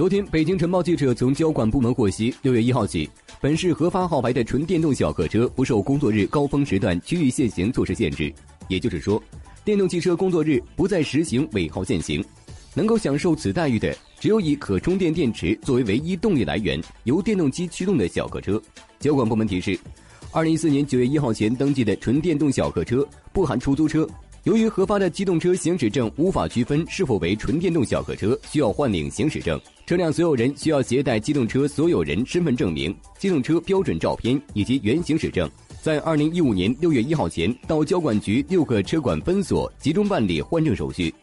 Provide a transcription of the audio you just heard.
昨天，北京晨报记者从交管部门获悉，六月一号起，本市核发号牌的纯电动小客车不受工作日高峰时段区域限行措施限制。也就是说，电动汽车工作日不再实行尾号限行。能够享受此待遇的，只有以可充电电池作为唯一动力来源、由电动机驱动的小客车。交管部门提示，二零一四年九月一号前登记的纯电动小客车（不含出租车）。由于核发的机动车行驶证无法区分是否为纯电动小客车，需要换领行驶证。车辆所有人需要携带机动车所有人身份证明、机动车标准照片以及原行驶证，在二零一五年六月一号前到交管局六个车管分所集中办理换证手续。